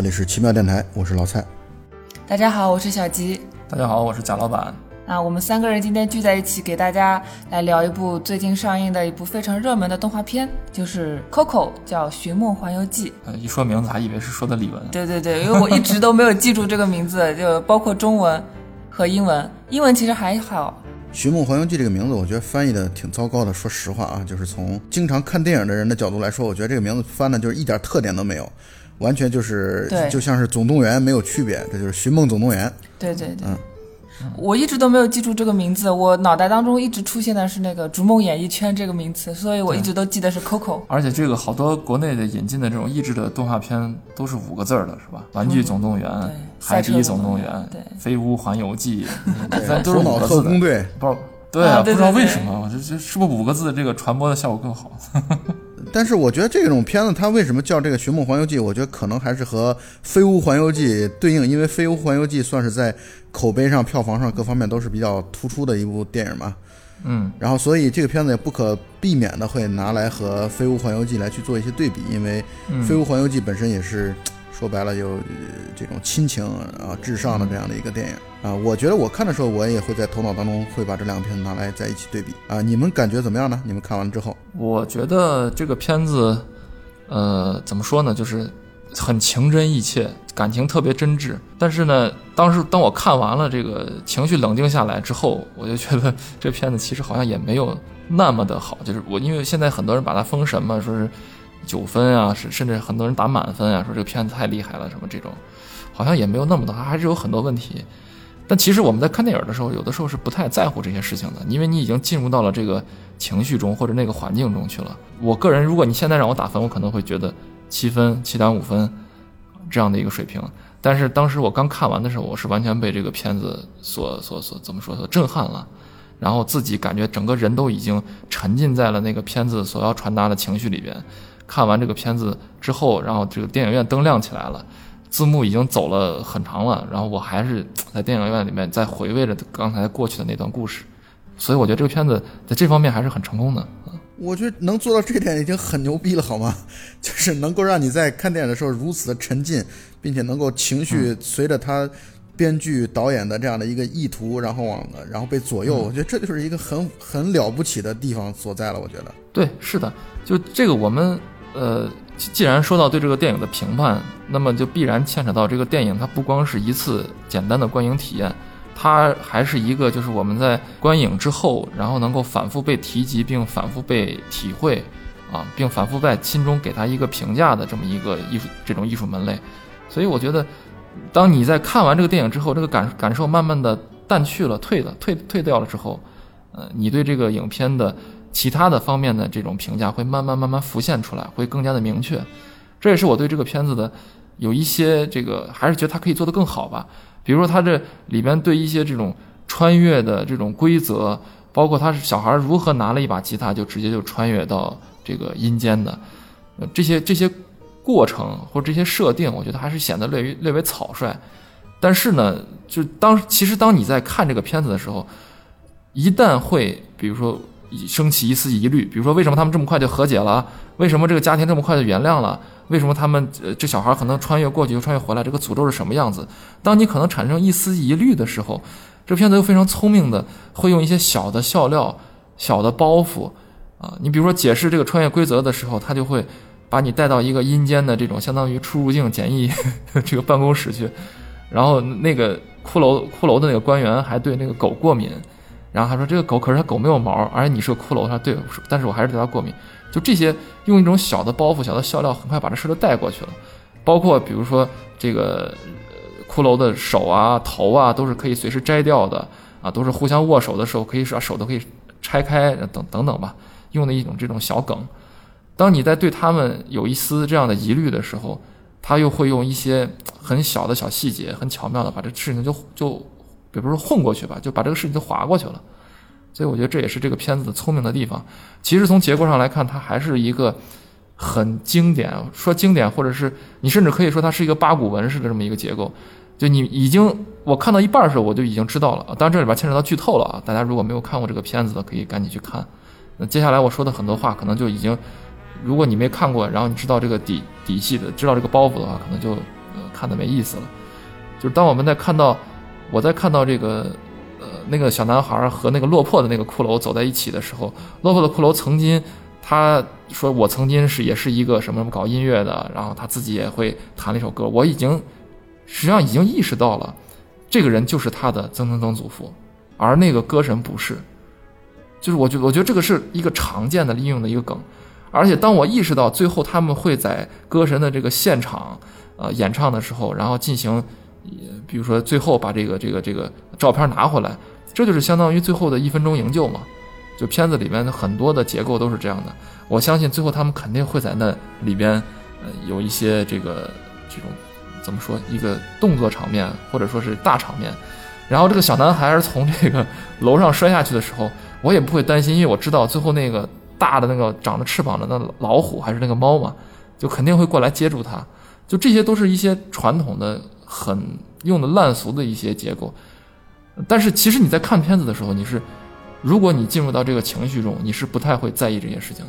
这里是奇妙电台，我是老蔡。大家好，我是小吉。大家好，我是贾老板。啊，我们三个人今天聚在一起，给大家来聊一部最近上映的一部非常热门的动画片，就是《Coco》，叫《寻梦环游记》。呃，一说名字还以为是说的李玟。对对对，因为我一直都没有记住这个名字，就包括中文和英文。英文其实还好。《寻梦环游记》这个名字，我觉得翻译的挺糟糕的。说实话啊，就是从经常看电影的人的角度来说，我觉得这个名字翻的就是一点特点都没有，完全就是就像是总动员没有区别，这就是《寻梦总动员》。对对对，嗯。我一直都没有记住这个名字，我脑袋当中一直出现的是那个《逐梦演艺圈》这个名词，所以我一直都记得是 Coco。而且这个好多国内的引进的这种译制的动画片都是五个字儿的，是吧？玩具总动员、海底总动员、飞屋环游记，都是五个字的。不，对啊，不知道为什么，我这这是不是五个字这个传播的效果更好？但是我觉得这种片子它为什么叫这个《寻梦环游记》？我觉得可能还是和《飞屋环游记》对应，因为《飞屋环游记》算是在口碑上、票房上各方面都是比较突出的一部电影嘛。嗯。然后，所以这个片子也不可避免的会拿来和《飞屋环游记》来去做一些对比，因为《飞屋环游记》本身也是。说白了，有这种亲情啊至上的这样的一个电影啊，我觉得我看的时候，我也会在头脑当中会把这两个片子拿来在一起对比啊。你们感觉怎么样呢？你们看完之后，我觉得这个片子，呃，怎么说呢，就是很情真意切，感情特别真挚。但是呢，当时当我看完了这个情绪冷静下来之后，我就觉得这片子其实好像也没有那么的好。就是我因为现在很多人把它封神嘛，说是。九分啊，是甚至很多人打满分啊，说这个片子太厉害了，什么这种，好像也没有那么多，还是有很多问题。但其实我们在看电影的时候，有的时候是不太在乎这些事情的，因为你已经进入到了这个情绪中或者那个环境中去了。我个人，如果你现在让我打分，我可能会觉得七分、七点五分这样的一个水平。但是当时我刚看完的时候，我是完全被这个片子所所所怎么说所震撼了，然后自己感觉整个人都已经沉浸在了那个片子所要传达的情绪里边。看完这个片子之后，然后这个电影院灯亮起来了，字幕已经走了很长了，然后我还是在电影院里面在回味着刚才过去的那段故事，所以我觉得这个片子在这方面还是很成功的。我觉得能做到这点已经很牛逼了，好吗？就是能够让你在看电影的时候如此的沉浸，并且能够情绪随着他编剧导演的这样的一个意图，然后往然后被左右，我觉得这就是一个很很了不起的地方所在了。我觉得对，是的，就这个我们。呃，既然说到对这个电影的评判，那么就必然牵扯到这个电影，它不光是一次简单的观影体验，它还是一个就是我们在观影之后，然后能够反复被提及并反复被体会，啊，并反复在心中给它一个评价的这么一个艺术这种艺术门类。所以我觉得，当你在看完这个电影之后，这个感感受慢慢的淡去了、退了、退退掉了之后，呃，你对这个影片的。其他的方面的这种评价会慢慢慢慢浮现出来，会更加的明确。这也是我对这个片子的有一些这个，还是觉得它可以做得更好吧。比如说，它这里边对一些这种穿越的这种规则，包括他是小孩如何拿了一把吉他就直接就穿越到这个阴间的，这些这些过程或者这些设定，我觉得还是显得略略为草率。但是呢，就当其实当你在看这个片子的时候，一旦会比如说。升起一丝疑虑，比如说为什么他们这么快就和解了？为什么这个家庭这么快就原谅了？为什么他们呃这小孩可能穿越过去又穿越回来？这个诅咒是什么样子？当你可能产生一丝疑虑的时候，这片子又非常聪明的会用一些小的笑料、小的包袱啊，你比如说解释这个穿越规则的时候，他就会把你带到一个阴间的这种相当于出入境检疫 这个办公室去，然后那个骷髅骷髅的那个官员还对那个狗过敏。然后他说：“这个狗可是它狗没有毛，而且你是个骷髅。”他说：“对，但是我还是对它过敏。”就这些用一种小的包袱、小的笑料，很快把这事都带过去了。包括比如说这个骷髅的手啊、头啊，都是可以随时摘掉的啊，都是互相握手的时候可以把手都可以拆开等等等吧，用的一种这种小梗。当你在对他们有一丝这样的疑虑的时候，他又会用一些很小的小细节，很巧妙的把这事情就就。比如说混过去吧，就把这个事情就划过去了，所以我觉得这也是这个片子的聪明的地方。其实从结构上来看，它还是一个很经典，说经典，或者是你甚至可以说它是一个八股文式的这么一个结构。就你已经我看到一半的时候，我就已经知道了。当然这里边牵扯到剧透了啊！大家如果没有看过这个片子的，可以赶紧去看。那接下来我说的很多话，可能就已经如果你没看过，然后你知道这个底底细的，知道这个包袱的话，可能就呃看的没意思了。就是当我们在看到我在看到这个呃那个小男孩和那个落魄的那个骷髅走在一起的时候，落魄的骷髅曾经他说我曾经是也是一个什么什么搞音乐的，然后他自己也会弹了一首歌，我已经实际上已经意识到了，这个人就是他的曾曾曾祖父，而那个歌神不是。就是我觉我觉得这个是一个常见的利用的一个梗，而且当我意识到最后他们会在歌神的这个现场呃演唱的时候，然后进行，比如说最后把这个这个这个照片拿回来，这就是相当于最后的一分钟营救嘛。就片子里面的很多的结构都是这样的，我相信最后他们肯定会在那里边呃有一些这个这种怎么说一个动作场面或者说是大场面，然后这个小男孩从这个楼上摔下去的时候。我也不会担心，因为我知道最后那个大的那个长着翅膀的那老虎还是那个猫嘛，就肯定会过来接住他。就这些都是一些传统的、很用的烂俗的一些结构。但是其实你在看片子的时候，你是，如果你进入到这个情绪中，你是不太会在意这些事情。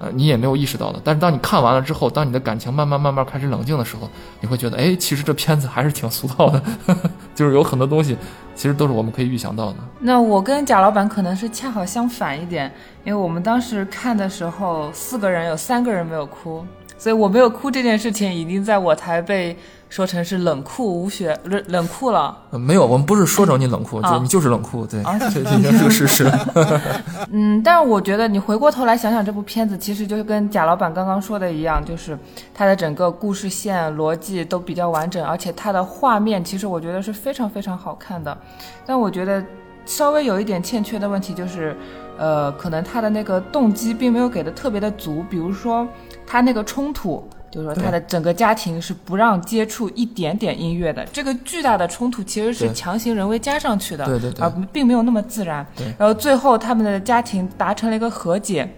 呃，你也没有意识到的。但是当你看完了之后，当你的感情慢慢慢慢开始冷静的时候，你会觉得，哎，其实这片子还是挺俗套的，就是有很多东西，其实都是我们可以预想到的。那我跟贾老板可能是恰好相反一点，因为我们当时看的时候，四个人有三个人没有哭，所以我没有哭这件事情已经在我台被。说成是冷酷无血，冷冷酷了。没有，我们不是说成你冷酷，就你就是冷酷，对，这 这个事实。嗯，但是我觉得你回过头来想想这部片子，其实就是跟贾老板刚刚说的一样，就是它的整个故事线逻辑都比较完整，而且它的画面其实我觉得是非常非常好看的。但我觉得稍微有一点欠缺的问题就是，呃，可能他的那个动机并没有给的特别的足，比如说他那个冲突。就是说，他的整个家庭是不让接触一点点音乐的。这个巨大的冲突其实是强行人为加上去的，对对对，而并没有那么自然。然后最后他们的家庭达成了一个和解，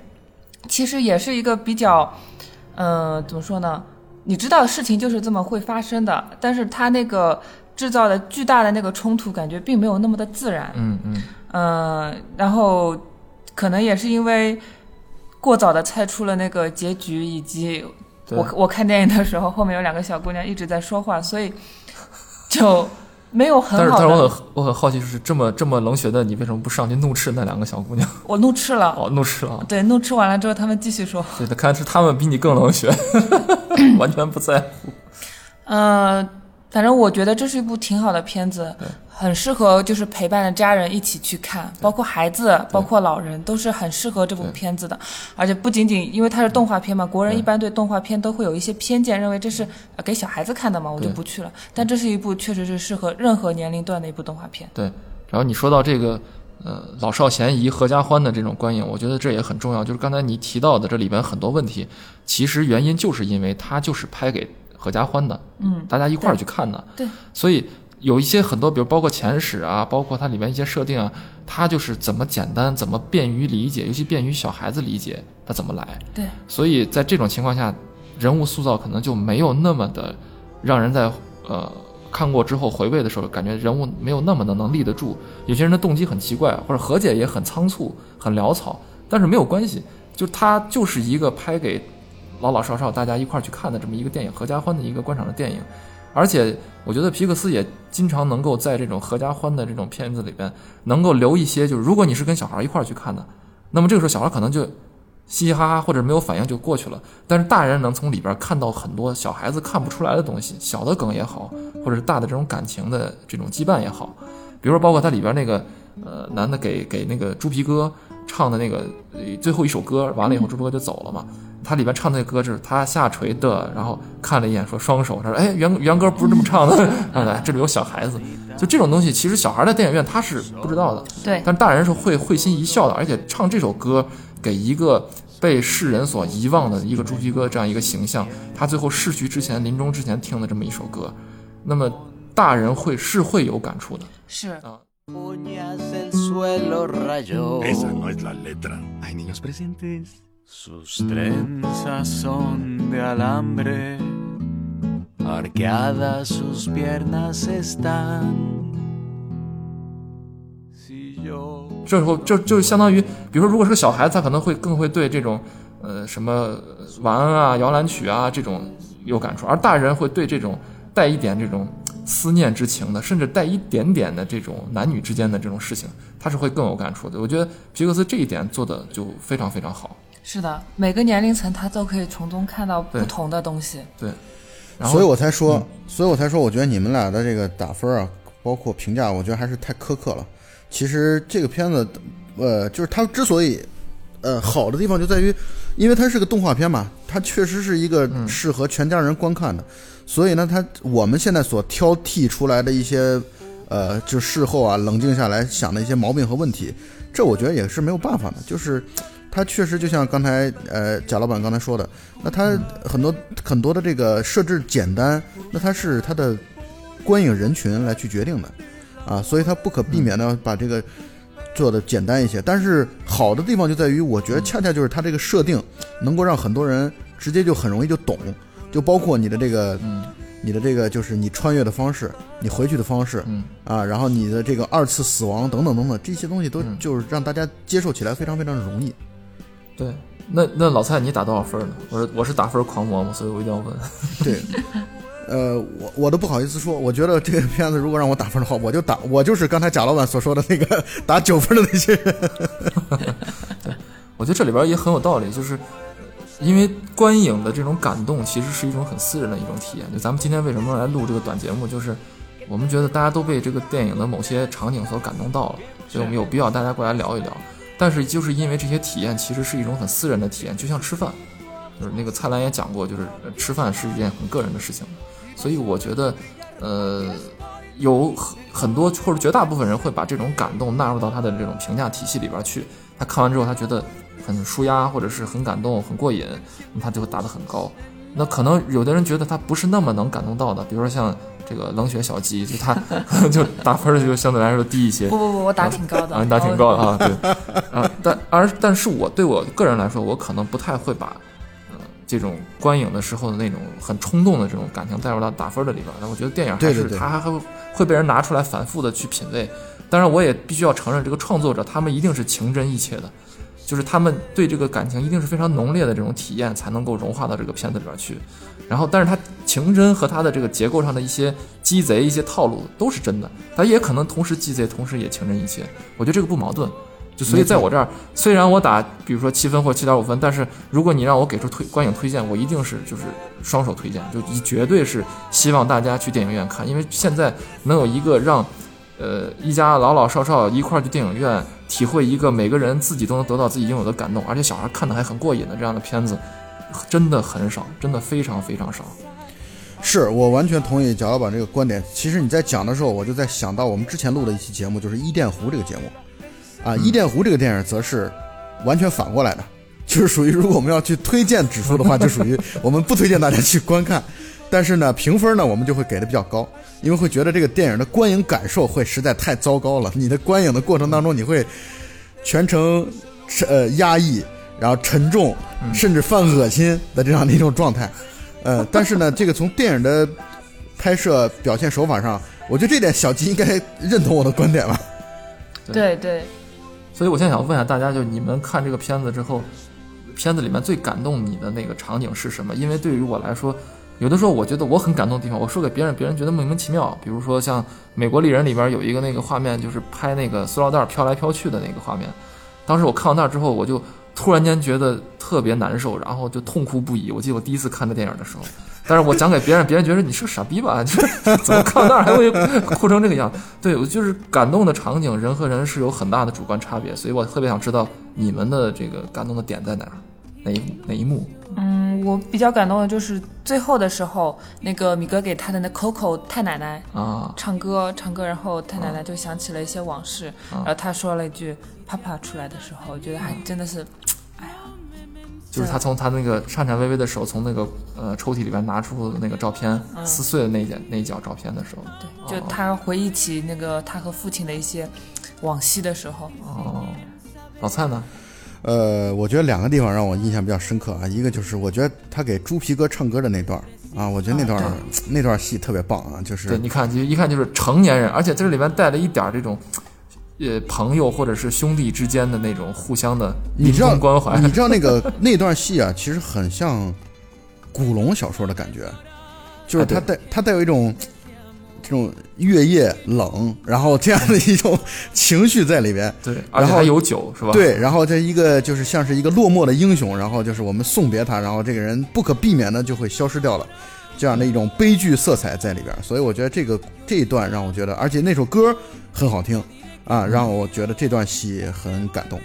其实也是一个比较，嗯，怎么说呢？你知道事情就是这么会发生的，但是他那个制造的巨大的那个冲突，感觉并没有那么的自然。嗯嗯。嗯，然后可能也是因为过早的猜出了那个结局，以及。我我看电影的时候，后面有两个小姑娘一直在说话，所以就没有很好。但是，但是我很我很好奇，就是这么这么冷血的你，为什么不上去怒斥那两个小姑娘？我怒斥了。哦，怒斥了。对，怒斥完了之后，他们继续说。对，看来是他们比你更冷血，完全不在乎。嗯，反正我觉得这是一部挺好的片子。很适合就是陪伴着家人一起去看，包括孩子，包括老人，都是很适合这部片子的。而且不仅仅因为它是动画片嘛，国人一般对动画片都会有一些偏见，认为这是给小孩子看的嘛，我就不去了。但这是一部确实是适合任何年龄段的一部动画片。对，然后你说到这个，呃，老少咸宜、合家欢的这种观影，我觉得这也很重要。就是刚才你提到的这里边很多问题，其实原因就是因为它就是拍给合家欢的，嗯，大家一块儿去看的，对，所以。有一些很多，比如包括前史啊，包括它里面一些设定啊，它就是怎么简单，怎么便于理解，尤其便于小孩子理解，它怎么来。对。所以在这种情况下，人物塑造可能就没有那么的让人在呃看过之后回味的时候，感觉人物没有那么的能立得住。有些人的动机很奇怪，或者和解也很仓促、很潦草，但是没有关系，就它就是一个拍给老老少少大家一块儿去看的这么一个电影，合家欢的一个观赏的电影。而且我觉得皮克斯也经常能够在这种合家欢的这种片子里边，能够留一些，就是如果你是跟小孩一块儿去看的，那么这个时候小孩可能就嘻嘻哈哈或者没有反应就过去了。但是大人能从里边看到很多小孩子看不出来的东西，小的梗也好，或者是大的这种感情的这种羁绊也好，比如说包括它里边那个呃男的给给那个猪皮哥唱的那个最后一首歌，完了以后猪皮哥就走了嘛。他里边唱那歌就是他下垂的，然后看了一眼说双手，他说哎原原歌不是这么唱的，哎这里有小孩子，就这种东西其实小孩在电影院他是不知道的，对，但大人是会会心一笑的，而且唱这首歌给一个被世人所遗忘的一个猪皮哥这样一个形象，他最后逝去之前临终之前听的这么一首歌，那么大人会是会有感触的，是。啊。Sustrenza son de alambre argada suspiernas están 这时候就就相当于比如说如果是个小孩子他可能会更会对这种呃什么晚安啊、摇篮曲啊这种有感触，而大人会对这种带一点这种思念之情的，甚至带一点点的这种男女之间的这种事情，他是会更有感触的。我觉得皮克斯这一点做的就非常非常好。是的，每个年龄层他都可以从中看到不同的东西。对，然后所以我才说，所以我才说，我觉得你们俩的这个打分啊，包括评价，我觉得还是太苛刻了。其实这个片子，呃，就是它之所以，呃，好的地方就在于，因为它是个动画片嘛，它确实是一个适合全家人观看的。所以呢，它我们现在所挑剔出来的一些，呃，就事后啊冷静下来想的一些毛病和问题，这我觉得也是没有办法的，就是。它确实就像刚才呃贾老板刚才说的，那它很多很多的这个设置简单，那它是它的观影人群来去决定的，啊，所以它不可避免的把这个做的简单一些。但是好的地方就在于，我觉得恰恰就是它这个设定能够让很多人直接就很容易就懂，就包括你的这个嗯你的这个就是你穿越的方式，你回去的方式，嗯。啊，然后你的这个二次死亡等等等等这些东西都嗯。就是让大家接受起来非常非常容易。对，那那老蔡你打多少分呢？我是我是打分狂魔嘛，所以我一定要问。对，呃，我我都不好意思说，我觉得这个片子如果让我打分的话，我就打，我就是刚才贾老板所说的那个打九分的那些人。我觉得这里边也很有道理，就是因为观影的这种感动，其实是一种很私人的一种体验。就咱们今天为什么来录这个短节目，就是我们觉得大家都被这个电影的某些场景所感动到了，所以我们有必要大家过来聊一聊。但是就是因为这些体验其实是一种很私人的体验，就像吃饭，就是那个蔡澜也讲过，就是吃饭是一件很个人的事情，所以我觉得，呃，有很很多或者绝大部分人会把这种感动纳入到他的这种评价体系里边去。他看完之后，他觉得很舒压，或者是很感动、很过瘾，他就会打得很高。那可能有的人觉得他不是那么能感动到的，比如说像这个冷血小鸡，就他 就打分儿就相对来说低一些。不不不，我打挺高的，啊，你打挺高的啊，对，啊，但而但是我对我个人来说，我可能不太会把，呃，这种观影的时候的那种很冲动的这种感情带入到打分的里边儿。那我觉得电影还是对对对它还会会被人拿出来反复的去品味。当然，我也必须要承认，这个创作者他们一定是情真意切的，就是他们对这个感情一定是非常浓烈的这种体验，才能够融化到这个片子里边去。然后，但是他情真和他的这个结构上的一些鸡贼、一些套路都是真的，他也可能同时鸡贼，同时也情真一些。我觉得这个不矛盾。就所以在我这儿，虽然我打比如说七分或七点五分，但是如果你让我给出推观影推荐，我一定是就是双手推荐，就一绝对是希望大家去电影院看，因为现在能有一个让。呃，一家老老少少一块去电影院体会一个每个人自己都能得到自己应有的感动，而且小孩看的还很过瘾的这样的片子，真的很少，真的非常非常少。是我完全同意贾老板这个观点。其实你在讲的时候，我就在想到我们之前录的一期节目，就是《伊甸湖》这个节目，啊，《伊甸湖》这个电影则是完全反过来的，就是属于如果我们要去推荐指数的话，就属于我们不推荐大家去观看，但是呢，评分呢我们就会给的比较高，因为会觉得这个电影的观影感受会实在太糟糕了。你的观影的过程当中，你会全程呃压抑，然后沉重，甚至犯恶心的这样的一种状态。呃，但是呢，这个从电影的拍摄表现手法上，我觉得这点小吉应该认同我的观点吧。对对，所以我现在想问一下大家，就你们看这个片子之后，片子里面最感动你的那个场景是什么？因为对于我来说，有的时候我觉得我很感动的地方，我说给别人，别人觉得莫名其妙。比如说像《美国丽人》里边有一个那个画面，就是拍那个塑料袋飘来飘去的那个画面。当时我看到那儿之后，我就突然间觉得特别难受，然后就痛哭不已。我记得我第一次看这电影的时候，但是我讲给别人，别人觉得你是个傻逼吧？就怎么看到那儿还会哭成这个样？对我就是感动的场景，人和人是有很大的主观差别，所以我特别想知道你们的这个感动的点在哪儿，哪一哪一幕？嗯，我比较感动的就是最后的时候，那个米格给他的那 Coco 太奶奶啊。唱歌唱歌，然后太奶奶就想起了一些往事，然后他说了一句“啪啪”出来的时候，我觉得还真的是，哎呀，就是他从他那个颤颤巍巍的手从那个呃抽屉里边拿出那个照片，撕碎的那一点那一角照片的时候，对，就他回忆起那个他和父亲的一些往昔的时候，哦，老蔡呢？呃，我觉得两个地方让我印象比较深刻啊，一个就是我觉得他给猪皮哥唱歌的那段儿啊，我觉得那段儿、那段戏特别棒啊，就是对，你看就一看就是成年人，而且这里面带了一点儿这种呃朋友或者是兄弟之间的那种互相的你知道终关怀。你知道那个那段戏啊，其实很像古龙小说的感觉，就是它哎对带它带有一种这种月夜冷，然后这样的一种情绪在里边。对，而且后还有酒是吧？对，然后这一个就是像是一个落寞的英雄，然后就是我们送别他，然后这个人不可避免的就会消失掉了，这样的一种悲剧色彩在里边。所以我觉得这个这一段让我觉得，而且那首歌很好听啊，让我觉得这段戏很感动。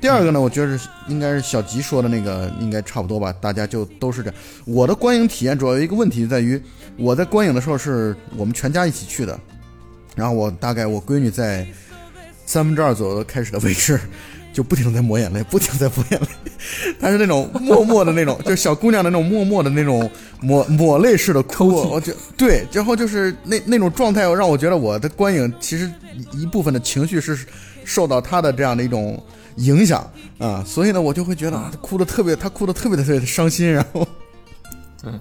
第二个呢，我觉得是应该是小吉说的那个，应该差不多吧，大家就都是这样。我的观影体验主要有一个问题在于，我在观影的时候是我们全家一起去的，然后我大概我闺女在三分之二左右开始的位置，就不停地在抹眼泪，不停地在抹眼泪。她是那种默默的那种，就小姑娘的那种默默的那种抹抹泪式的哭。我觉对，然后就是那那种状态，让我觉得我的观影其实一一部分的情绪是受到她的这样的一种影响啊，所以呢，我就会觉得啊她哭的特别，他哭的特别的特别的伤心，然后。对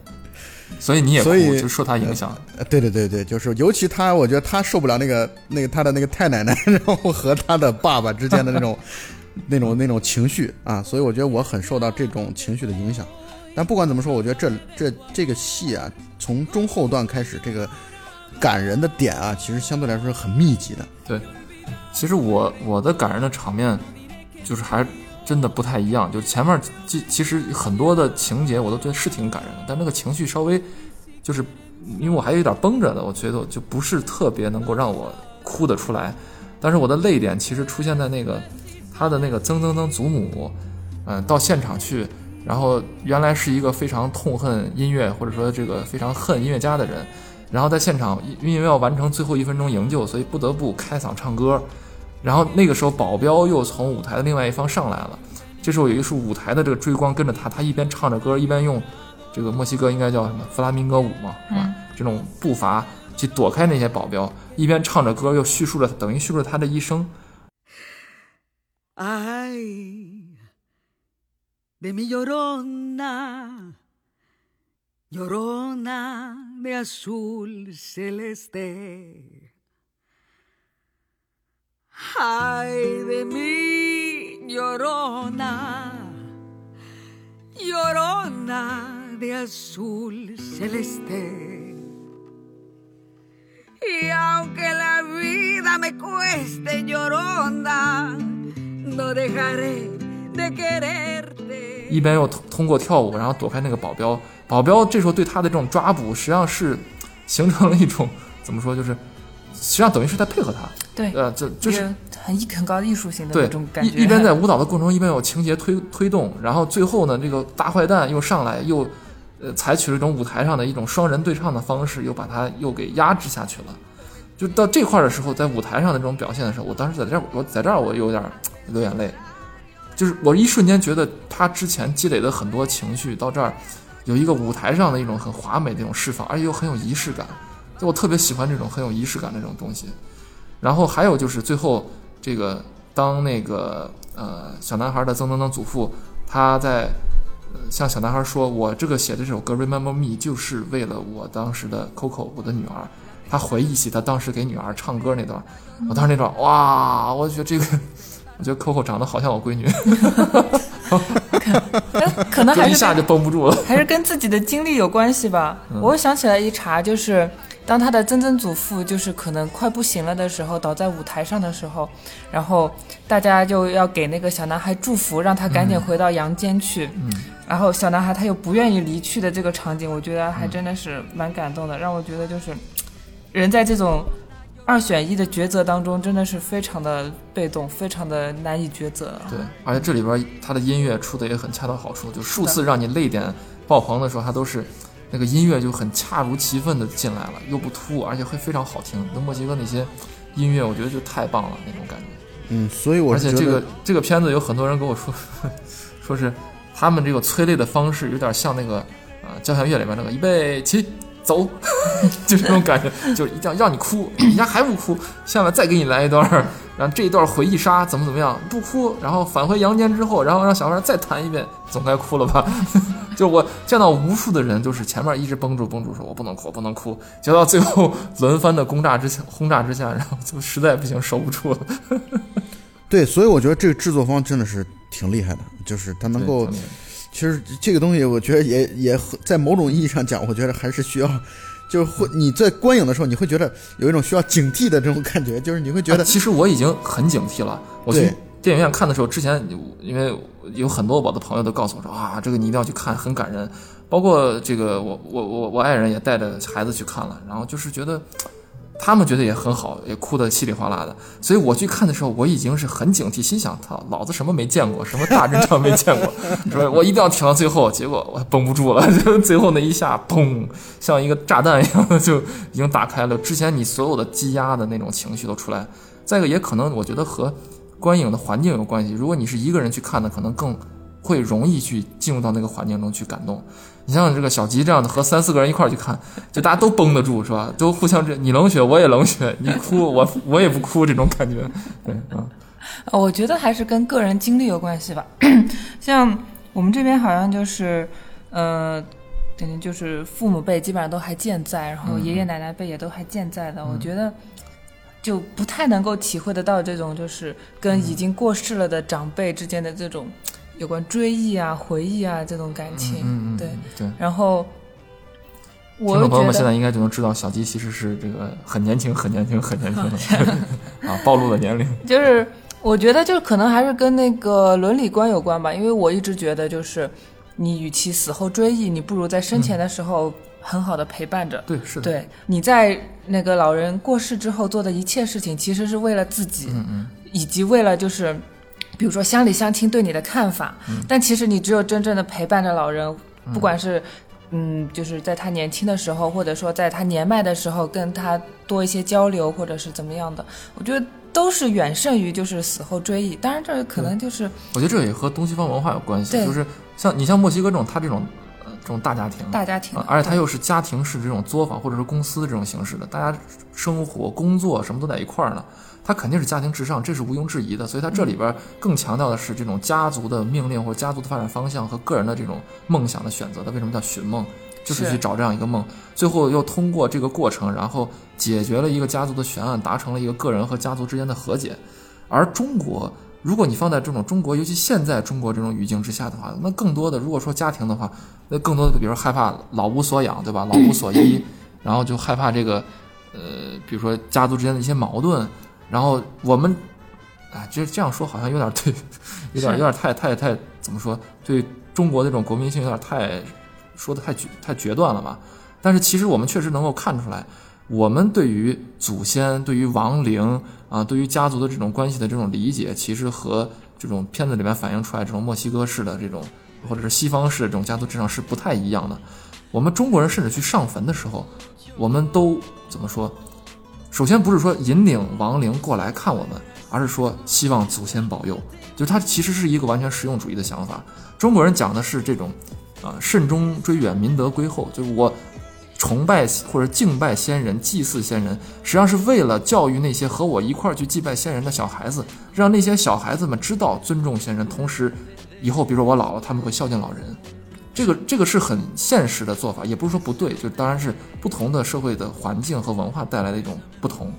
所以你也哭，所以就受他影响。呃，对对对对，就是尤其他，我觉得他受不了那个那个他的那个太奶奶，然后和他的爸爸之间的那种 那种那种情绪啊，所以我觉得我很受到这种情绪的影响。但不管怎么说，我觉得这这这个戏啊，从中后段开始，这个感人的点啊，其实相对来说是很密集的。对，其实我我的感人的场面，就是还真的不太一样。就前面其其实很多的情节我都觉得是挺感人的，但那个情绪稍微就是因为我还有一点绷着的，我觉得就不是特别能够让我哭得出来。但是我的泪点其实出现在那个他的那个曾曾曾祖母，嗯、到现场去，然后原来是一个非常痛恨音乐或者说这个非常恨音乐家的人，然后在现场因因为要完成最后一分钟营救，所以不得不开嗓唱歌。然后那个时候保镖又从舞台的另外一方上来了，这时候有一束舞台的这个追光跟着他，他一边唱着歌，一边用这个墨西哥应该叫什么弗拉明戈舞嘛，是吧？这种步伐去躲开那些保镖，一边唱着歌又叙述着等于叙述了他的一生。Ay, de mi llorona, llorona de azul celeste. Ay, de mi llorona, llorona de azul celeste. Y aunque la vida me cueste llorona, no dejaré de quererte. 一边又通过跳舞，然后躲开那个保镖。保镖这时候对他的这种抓捕，实际上是形成了一种怎么说，就是实际上等于是在配合他。对，呃，这就是很艺很高的艺术性的对那种，感觉。一一边在舞蹈的过程中，一边有情节推推动，然后最后呢，这个大坏蛋又上来，又呃采取了一种舞台上的一种双人对唱的方式，又把他又给压制下去了。就到这块儿的时候，在舞台上的这种表现的时候，我当时在这儿，我在这儿我有点儿流眼泪，就是我一瞬间觉得他之前积累的很多情绪到这儿，有一个舞台上的一种很华美的一种释放，而且又很有仪式感。就我特别喜欢这种很有仪式感的这种东西。然后还有就是最后这个当那个呃小男孩的曾曾曾祖父他在呃向小男孩说：“我这个写的这首歌《Remember Me》就是为了我当时的 Coco 我的女儿。”他回忆起他当时给女儿唱歌那段，我当时那段哇，我觉得这个，我觉得 Coco 长得好像我闺女，可能还是一下就绷不住了。还是跟自己的经历有关系吧。嗯我想起来一查，就是当他的曾曾祖父就是可能快不行了的时候，倒在舞台上的时候，然后大家就要给那个小男孩祝福，让他赶紧回到阳间去。嗯，然后小男孩他又不愿意离去的这个场景，我觉得还真的是蛮感动的，让我觉得就是人在这种。二选一的抉择当中，真的是非常的被动，非常的难以抉择。对，而且这里边他的音乐出的也很恰到好处，就数次让你泪点爆棚的时候，他都是那个音乐就很恰如其分的进来了，又不突兀，而且会非常好听。那墨西哥那些音乐，我觉得就太棒了那种感觉。嗯，所以我而且这个这个片子有很多人跟我说，说是他们这个催泪的方式有点像那个呃交响乐里面那个预备起走，就这种感觉，就是一定要让你哭，人家还不哭，下面再给你来一段儿，然后这一段回忆杀怎么怎么样，不哭，然后返回阳间之后，然后让小孩再弹一遍，总该哭了吧？就我见到无数的人，就是前面一直绷住绷住，说我不能哭，不能哭，结果到最后 轮番的轰炸之下，轰炸之下，然后就实在不行，收不住了。对，所以我觉得这个制作方真的是挺厉害的，就是他能够，其实这个东西，我觉得也也在某种意义上讲，我觉得还是需要，就是会你在观影的时候，你会觉得有一种需要警惕的这种感觉，就是你会觉得，其实我已经很警惕了。我去电影院看的时候，之前因为有很多我的朋友都告诉我说啊，这个你一定要去看，很感人。包括这个我我我我爱人也带着孩子去看了，然后就是觉得。他们觉得也很好，也哭得稀里哗啦的。所以我去看的时候，我已经是很警惕，心想：操，老子什么没见过，什么大阵仗没见过，说我一定要挺到最后。结果我绷不住了，就最后那一下，砰，像一个炸弹一样，就已经打开了。之前你所有的积压的那种情绪都出来。再一个，也可能我觉得和观影的环境有关系。如果你是一个人去看的，可能更会容易去进入到那个环境中去感动。你像这个小吉这样的，和三四个人一块儿去看，就大家都绷得住，是吧？都互相这，你冷血我也冷血，你哭我我也不哭，这种感觉，对啊。我觉得还是跟个人经历有关系吧。像我们这边好像就是，呃，等于就是父母辈基本上都还健在，然后爷爷奶奶辈也都还健在的。我觉得就不太能够体会得到这种就是跟已经过世了的长辈之间的这种。有关追忆啊、回忆啊这种感情，嗯嗯，对对。然后，听众朋友们现在应该就能知道，小鸡其实是这个很年轻、很年轻、很年轻的 啊，暴露了年龄。就是我觉得，就可能还是跟那个伦理观有关吧，因为我一直觉得，就是你与其死后追忆，你不如在生前的时候很好的陪伴着。对，是的。对，你在那个老人过世之后做的一切事情，其实是为了自己，嗯嗯，以及为了就是。比如说乡里乡亲对你的看法，但其实你只有真正的陪伴着老人，不管是，嗯，就是在他年轻的时候，或者说在他年迈的时候，跟他多一些交流，或者是怎么样的，我觉得都是远胜于就是死后追忆。当然，这可能就是，我觉得这也和东西方文化有关系，就是像你像墨西哥这种，他这种呃这种大家庭，大家庭，而且他又是家庭式这种作坊或者是公司的这种形式的，大家生活工作什么都在一块儿呢。他肯定是家庭至上，这是毋庸置疑的。所以，他这里边更强调的是这种家族的命令或者家族的发展方向和个人的这种梦想的选择。他为什么叫寻梦？就是去找这样一个梦。最后又通过这个过程，然后解决了一个家族的悬案，达成了一个个人和家族之间的和解。而中国，如果你放在这种中国，尤其现在中国这种语境之下的话，那更多的如果说家庭的话，那更多的比如说害怕老无所养，对吧？老无所依，然后就害怕这个，呃，比如说家族之间的一些矛盾。然后我们，哎，这这样说好像有点对，有点有点太太太怎么说？对中国那种国民性有点太说的太决太决断了吧？但是其实我们确实能够看出来，我们对于祖先、对于亡灵啊、对于家族的这种关系的这种理解，其实和这种片子里面反映出来这种墨西哥式的这种，或者是西方式的这种家族至上是不太一样的。我们中国人甚至去上坟的时候，我们都怎么说？首先不是说引领亡灵过来看我们，而是说希望祖先保佑，就它其实是一个完全实用主义的想法。中国人讲的是这种，啊，慎终追远，民德归厚，就是我崇拜或者敬拜先人，祭祀先人，实际上是为了教育那些和我一块儿去祭拜先人的小孩子，让那些小孩子们知道尊重先人，同时以后比如说我老了，他们会孝敬老人。这个这个是很现实的做法，也不是说不对，就当然是不同的社会的环境和文化带来的一种不同，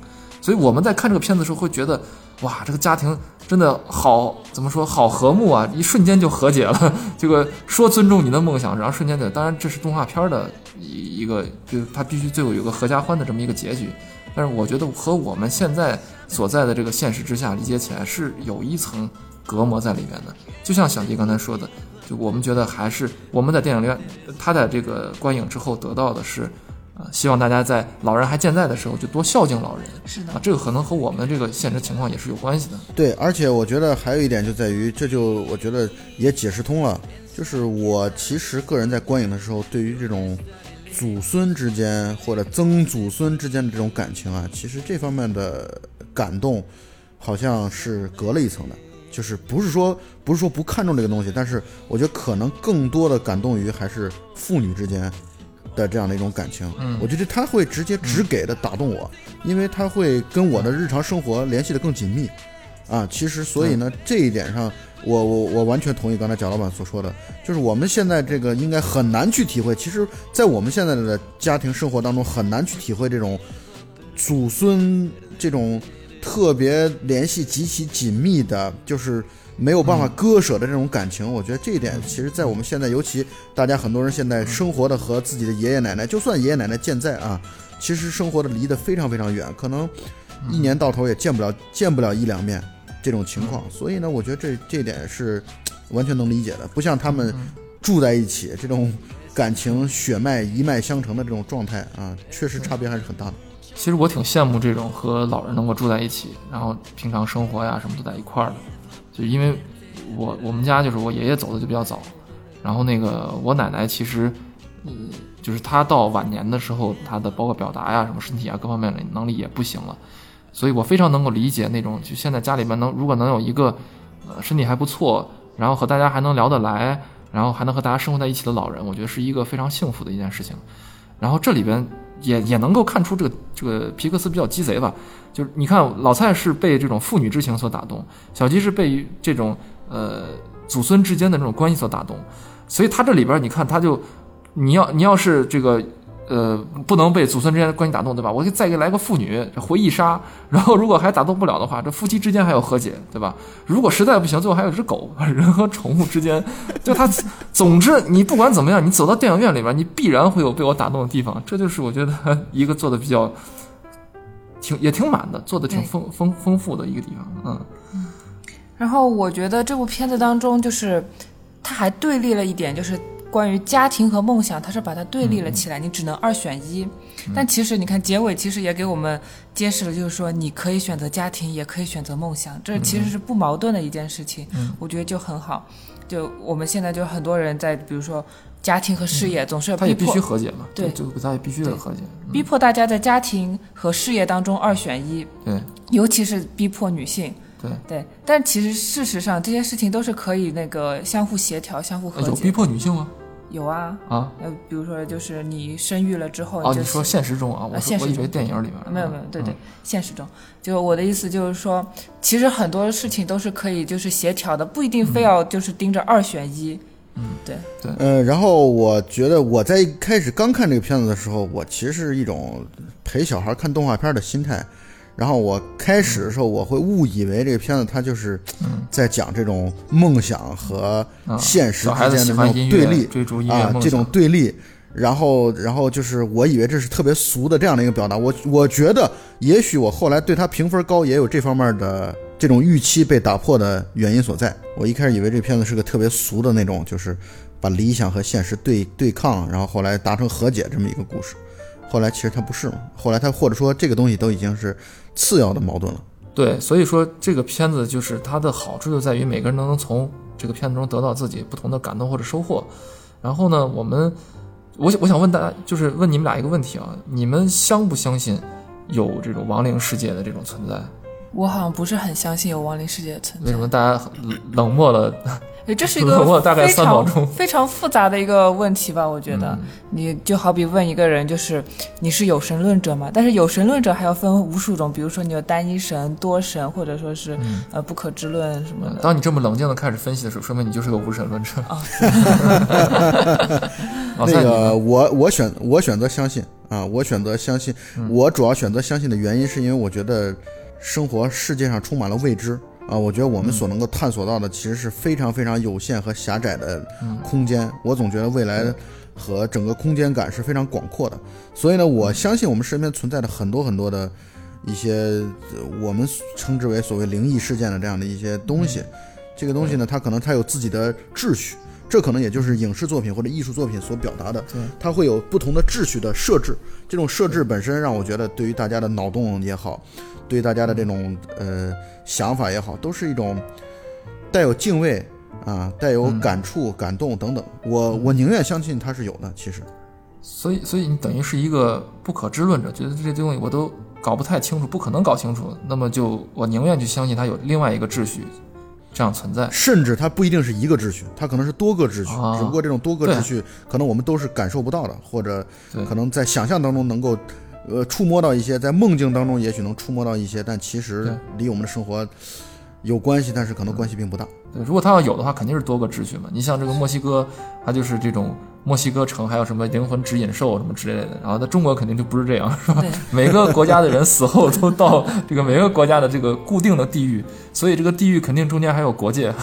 所以我们在看这个片子的时候会觉得，哇，这个家庭真的好，怎么说好和睦啊，一瞬间就和解了。这个说尊重你的梦想，然后瞬间的，当然这是动画片的一一个，就是它必须最后有个合家欢的这么一个结局。但是我觉得和我们现在所在的这个现实之下理解起来是有一层隔膜在里面的，就像小迪刚才说的。就我们觉得还是我们在电影院，他在这个观影之后得到的是，啊，希望大家在老人还健在的时候就多孝敬老人。是的，啊，这个可能和我们这个现实情况也是有关系的。对，而且我觉得还有一点就在于，这就我觉得也解释通了，就是我其实个人在观影的时候，对于这种祖孙之间或者曾祖孙之间的这种感情啊，其实这方面的感动，好像是隔了一层的。就是不是说不是说不看重这个东西，但是我觉得可能更多的感动于还是父女之间的这样的一种感情。嗯，我觉得他会直接直给的打动我，因为他会跟我的日常生活联系的更紧密啊。其实所以呢，这一点上我我我完全同意刚才贾老板所说的，就是我们现在这个应该很难去体会，其实，在我们现在的家庭生活当中很难去体会这种祖孙这种特别联系极其紧密的，就是没有办法割舍的这种感情。我觉得这一点，其实，在我们现在，尤其大家很多人现在生活的和自己的爷爷奶奶，就算爷爷奶奶健在啊，其实生活的离得非常非常远，可能一年到头也见不了见不了一两面这种情况。所以呢，我觉得这这点是完全能理解的，不像他们住在一起这种感情血脉一脉相承的这种状态啊，确实差别还是很大的。其实我挺羡慕这种和老人能够住在一起，然后平常生活呀什么都在一块儿的。就因为我我们家就是我爷爷走的就比较早，然后那个我奶奶其实，嗯，就是她到晚年的时候，她的包括表达呀、什么身体啊各方面的能力也不行了，所以我非常能够理解那种就现在家里面能如果能有一个，呃，身体还不错，然后和大家还能聊得来，然后还能和大家生活在一起的老人，我觉得是一个非常幸福的一件事情。然后这里边也也能够看出这个这个皮克斯比较鸡贼吧，就是你看老蔡是被这种父女之情所打动，小鸡是被这种呃祖孙之间的这种关系所打动，所以他这里边你看他就你要你要是这个呃不能被祖孙之间的关系打动对吧？我就再给来个父女回忆杀，然后如果还打动不了的话，这夫妻之间还有和解对吧？如果实在不行，最后还有只狗，人和宠物之间，就他总之你不管怎么样，你走到电影院里边，你必然会有被我打动的地方，这就是我觉得一个做的比较。挺 也挺满的，做的挺丰丰丰富的一个地方，嗯，然后我觉得这部片子当中，就是它还对立了一点，就是关于家庭和梦想，它是把它对立了起来，你只能二选一。但其实你看结尾，其实也给我们揭示了，就是说你可以选择家庭，也可以选择梦想，这其实是不矛盾的一件事情。我觉得就很好。就我们现在就很多人在，比如说家庭和事业，总是要他也必须和解嘛，对就就他也必须得和解，嗯逼迫大家在家庭和事业当中二选一，对尤其是逼迫女性。对，对，但其实事实上这些事情都是可以那个相互协调、相互和解。呃有逼迫女性吗？有啊，啊呃，比如说就是你生育了之后，哦，就你说现实中啊，我现实中我以为电影里边儿，没有没有，对对嗯，现实中，就我的意思就是说，其实很多事情都是可以就是协调的，不一定非要就是盯着二选一。嗯，对，呃，然后我觉得我在一开始刚看这个片子的时候，我其实是一种陪小孩看动画片的心态。然后我开始的时候，我会误以为这个片子它就是在讲这种梦想和啊现实之间的这种对立追逐啊，这种对立。然后，然后就是我以为这是特别俗的这样的一个表达。我我觉得，也许我后来对它评分高，也有这方面的这种预期被打破的原因所在。我一开始以为这片子是个特别俗的那种，就是把理想和现实对对抗，然后后来达成和解这么一个故事。后来其实它不是嘛，后来他或者说这个东西都已经是次要的矛盾了。对，所以说这个片子就是它的好处就在于每个人都能从这个片子中得到自己不同的感动或者收获。然后呢，我们我想我想问大家，就是问你们俩一个问题啊，你们相不相信有这种亡灵世界的这种存在？我好像不是很相信有亡灵世界的存在为什。么大家冷漠了？对，这是一个 非大概三秒常钟非常复杂的一个问题吧？我觉得，嗯你就好比问一个人，就是你是有神论者吗？但是有神论者还要分无数种，比如说你有单一神、多神，或者说是、嗯呃不可知论什么的。当你这么冷静的开始分析的时候，说明你就是个无神论者。那个我我选我选择相信啊，我选择相信。我主要选择相信的原因是因为我觉得生活世界上充满了未知啊，我觉得我们所能够探索到的其实是非常非常有限和狭窄的空间。我总觉得未来和整个空间感是非常广阔的，所以呢，我相信我们身边存在的很多很多的一些我们称之为所谓灵异事件的这样的一些东西。这个东西呢，它可能它有自己的秩序。这可能也就是影视作品或者艺术作品所表达的，它会有不同的秩序的设置。这种设置本身让我觉得，对于大家的脑洞也好，对于大家的这种呃想法也好，都是一种带有敬畏啊，带有感触、感动等等。我我宁愿相信它是有的。其实，所以，所以你等于是一个不可知论者，觉得这些东西我都搞不太清楚，不可能搞清楚，那么就我宁愿去相信它有另外一个秩序这样存在。甚至它不一定是一个秩序，它可能是多个秩序，啊只不过这种多个秩序可能我们都是感受不到的，或者可能在想象当中能够。呃，触摸到一些，在梦境当中也许能触摸到一些，但其实离我们的生活有关系，但是可能关系并不大。对，如果他要有的话，肯定是多个秩序嘛。你像这个墨西哥，它就是这种墨西哥城，还有什么灵魂指引兽什么之类的。然后在中国肯定就不是这样，是吧？每个国家的人死后都到这个每个国家的这个固定的地域，所以这个地域肯定中间还有国界。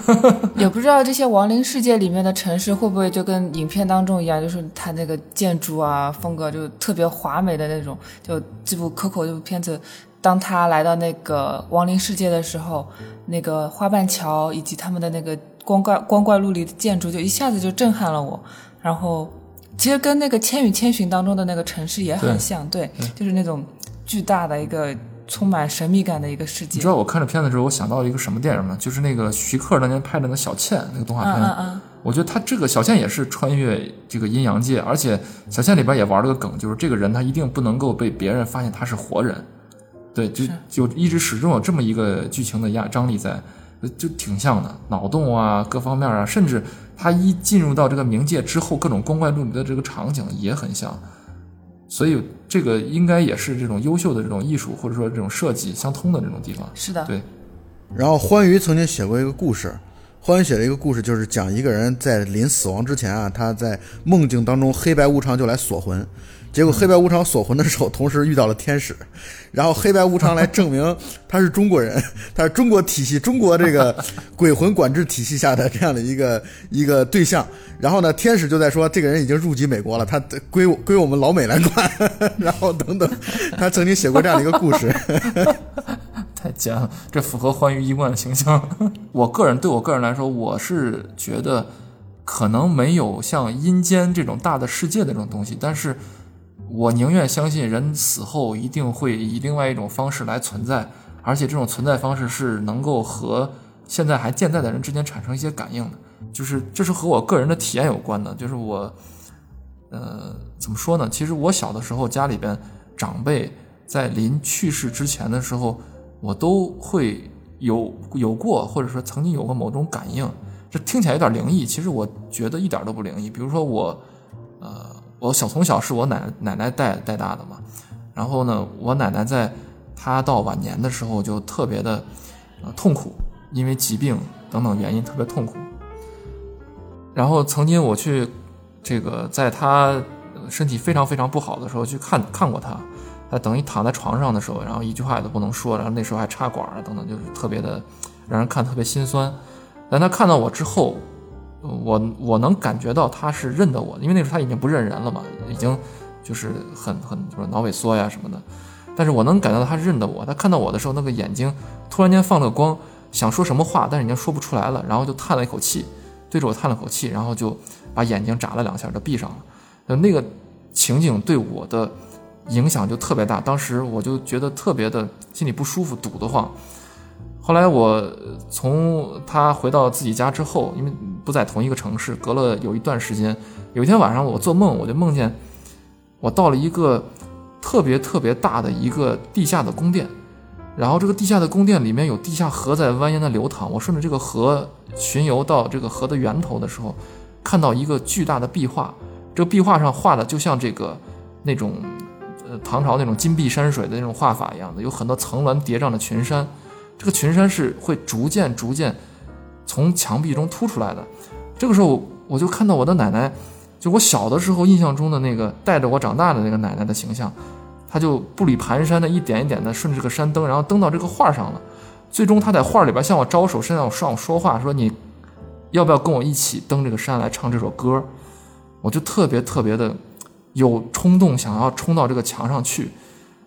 也不知道这些亡灵世界里面的城市会不会就跟影片当中一样，就是它那个建筑啊风格就特别华美的那种。就这部《Coco》这部片子，当他来到那个亡灵世界的时候，那个花瓣桥以及他们的那个光怪光怪陆离的建筑，就一下子就震撼了我。然后，其实跟那个《千与千寻》当中的那个城市也很像，对，就是那种巨大的一个充满神秘感的一个世界。你知道我看这片子的时候，我想到了一个什么电影吗？就是那个徐克当年拍的那个小倩那个动画片。嗯嗯嗯，我觉得他这个小倩也是穿越这个阴阳界，而且小倩里边也玩了个梗，就是这个人他一定不能够被别人发现他是活人，对，就就一直始终有这么一个剧情的压张力在，就挺像的，脑洞啊各方面啊，甚至他一进入到这个冥界之后，各种光怪陆离的这个场景也很像，所以这个应该也是这种优秀的这种艺术或者说这种设计相通的这种地方，是的，对，然后欢愉曾经写过一个故事，欢愉写了一个故事，就是讲一个人在临死亡之前啊，他在梦境当中黑白无常就来锁魂，结果黑白无常锁魂的时候，同时遇到了天使，然后黑白无常来证明他是中国人，他是中国体系、中国这个鬼魂管制体系下的这样的一个一个对象。然后呢，天使就在说这个人已经入籍美国了，他归归我们老美来管，然后等等，他曾经写过这样的一个故事。太贱了，这符合欢愉一贯的形象。我个人对我个人来说，我是觉得可能没有像阴间这种大的世界的这种东西，但是我宁愿相信人死后一定会以另外一种方式来存在，而且这种存在方式是能够和现在还健在的人之间产生一些感应的，就是这是和我个人的体验有关的，就是我。呃，怎么说呢？其实我小的时候，家里边长辈在临去世之前的时候，我都会有有过，或者说曾经有过某种感应。这听起来有点灵异，其实我觉得一点都不灵异。比如说我，呃，我小从小是我奶奶奶带带大的嘛，然后呢，我奶奶在她到晚年的时候就特别的呃痛苦，因为疾病等等原因特别痛苦。然后曾经我去。这个在他身体非常非常不好的时候去看看过他，他等于躺在床上的时候，然后一句话都不能说，然后那时候还插管啊等等，就是特别的让人看特别心酸。但他看到我之后，我我能感觉到他是认得我，因为那时候他已经不认人了嘛，已经就是很很就是脑萎缩呀什么的。但是我能感觉到他认得我，他看到我的时候那个眼睛突然间放了光，想说什么话，但是已经说不出来了，然后就叹了一口气，对着我叹了口气，然后就。把眼睛眨了两下，就闭上了。那个情景对我的影响就特别大，当时我就觉得特别的心里不舒服，堵得慌。后来我从他回到自己家之后，因为不在同一个城市，隔了有一段时间，有一天晚上我做梦，我就梦见我到了一个特别特别大的一个地下的宫殿，然后这个地下的宫殿里面有地下河在蜿蜒的流淌，我顺着这个河巡游到这个河的源头的时候。看到一个巨大的壁画，这个壁画上画的就像这个那种呃唐朝那种金碧山水的那种画法一样的，有很多层峦叠嶂的群山，这个群山是会逐渐逐渐从墙壁中凸出来的。这个时候我就看到我的奶奶，就我小的时候印象中的那个带着我长大的那个奶奶的形象，她就步履蹒跚的一点一点的顺着这个山登，然后登到这个画上了。最终她在画里边向我招手，向我上说话，说你。要不要跟我一起登这个山来唱这首歌？我就特别特别的有冲动，想要冲到这个墙上去。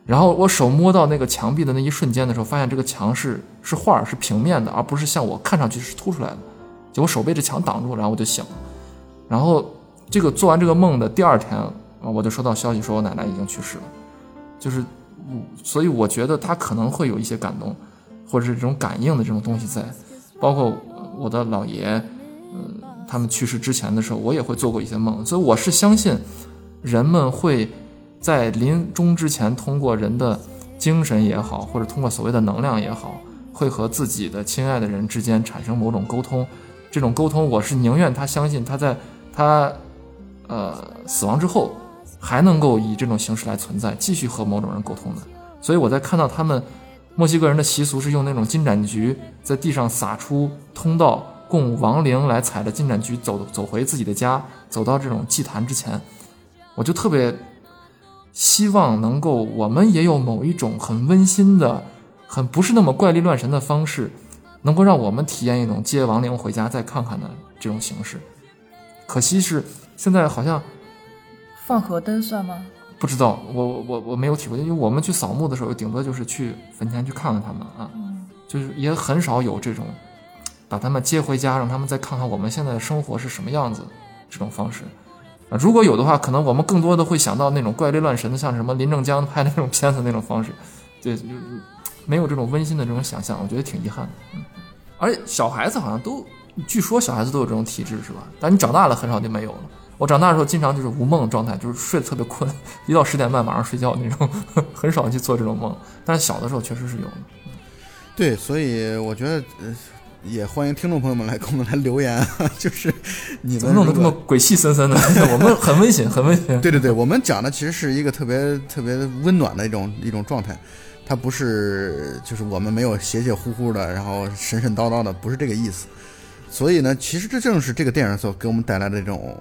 然后我手摸到那个墙壁的那一瞬间的时候，发现这个墙是是画，是平面的，而不是像我看上去是凸出来的。结果手被这墙挡住，然后我就醒了。然后这个做完这个梦的第二天，我就收到消息说我奶奶已经去世了。就是，所以我觉得他可能会有一些感动，或者是这种感应的这种东西在，包括。我的姥爷，嗯，他们去世之前的时候，我也会做过一些梦，所以我是相信，人们会在临终之前，通过人的精神也好，或者通过所谓的能量也好，会和自己的亲爱的人之间产生某种沟通。这种沟通，我是宁愿他相信他在他呃死亡之后，还能够以这种形式来存在，继续和某种人沟通的。所以我在看到他们墨西哥人的习俗是用那种金盏菊在地上撒出通道，供亡灵来踩着金盏菊走走回自己的家，走到这种祭坛之前。我就特别希望能够，我们也有某一种很温馨的、很不是那么怪力乱神的方式，能够让我们体验一种接亡灵回家再看看的这种形式。可惜是现在好像放河灯算吗？不知道，我我我没有体会，因为我们去扫墓的时候，顶多就是去坟前去看看他们啊，就是也很少有这种把他们接回家，让他们再看看我们现在的生活是什么样子这种方式如果有的话，可能我们更多的会想到那种怪力乱神的，像什么林正江拍那种片子那种方式，对，就没有这种温馨的这种想象，我觉得挺遗憾的。而且小孩子好像都，据说小孩子都有这种体质是吧？但你长大了很少就没有了。我长大的时候经常就是无梦状态，就是睡得特别困，一到十点半马上睡觉那种，很少去做这种梦。但是小的时候确实是有的。对，所以我觉得，呃，也欢迎听众朋友们来给我们来留言，就是你们弄得这么鬼气森森的，我们很温馨，很温馨。对对对，我们讲的其实是一个特别特别温暖的一种一种状态，它不是就是我们没有邪邪乎乎的，然后神神叨叨的，不是这个意思。所以呢，其实这正是这个电影所给我们带来的这种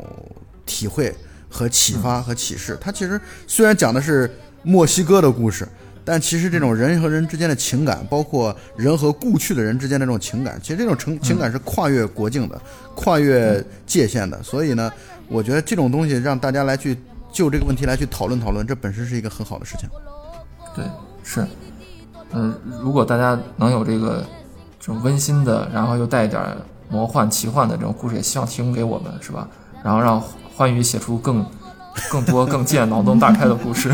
体会和启发和启示。它其实虽然讲的是墨西哥的故事，但其实这种人和人之间的情感，包括人和故去的人之间的这种情感，其实这种情情感是跨越国境的，跨越界限的。所以呢，我觉得这种东西让大家来去就这个问题来去讨论讨论，这本身是一个很好的事情。对，是，嗯、如果大家能有这个这种温馨的，然后又带一点魔幻奇幻的这种故事，也希望提供给我们，是吧？然后让欢愉写出更更多、更见脑洞大开的故事。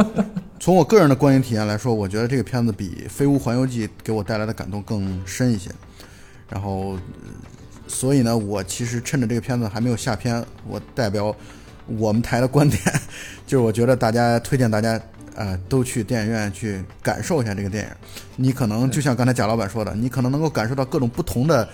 从我个人的观影体验来说，我觉得这个片子比《飞屋环游记》给我带来的感动更深一些。然后，呃所以呢，我其实趁着这个片子还没有下片，我代表我们台的观点，就是我觉得大家推荐大家，呃，都去电影院去感受一下这个电影。你可能就像刚才贾老板说的，你可能能够感受到各种不同的。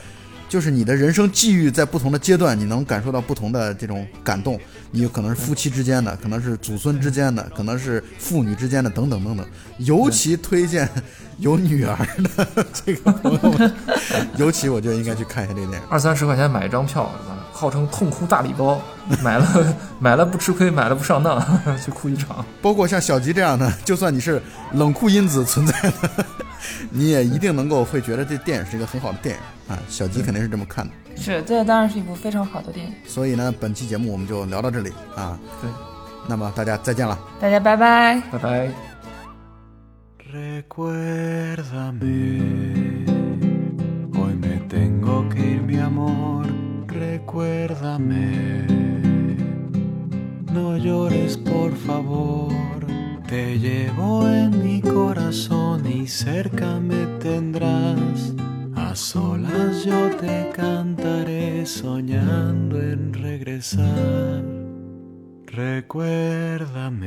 就是你的人生际遇在不同的阶段，你能感受到不同的这种感动。你有可能是夫妻之间的，可能是祖孙之间的，可能是父女之间的，等等等等。尤其推荐 有女儿的这个朋友们，尤其我觉得应该去看一下这个电影。二三十块钱买一张票，是吧？号称痛哭大礼包，买了买了不吃亏，买了不上当，去哭一场。包括像小吉这样的，就算你是冷酷因子存在的，你也一定能够会觉得这电影是一个很好的电影啊。小吉肯定是这么看的。是，这当然是一部非常好的电影。所以呢，本期节目我们就聊到这里啊。对，那么大家再见了。大家拜拜。拜拜。Recuérdame, hoy me tengo que ir, mi amor. Recuérdame, no llores, por favor. Te llevo en mi corazón y cerca me tendrás. A solas yo te cantaré soñando en regresar. Recuérdame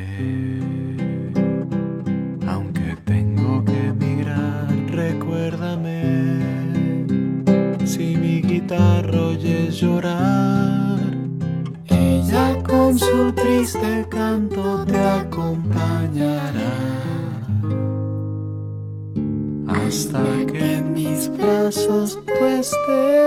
gritar, oyes llorar. Ella con su triste canto te acompañará. Hasta que en mis brazos tú estés.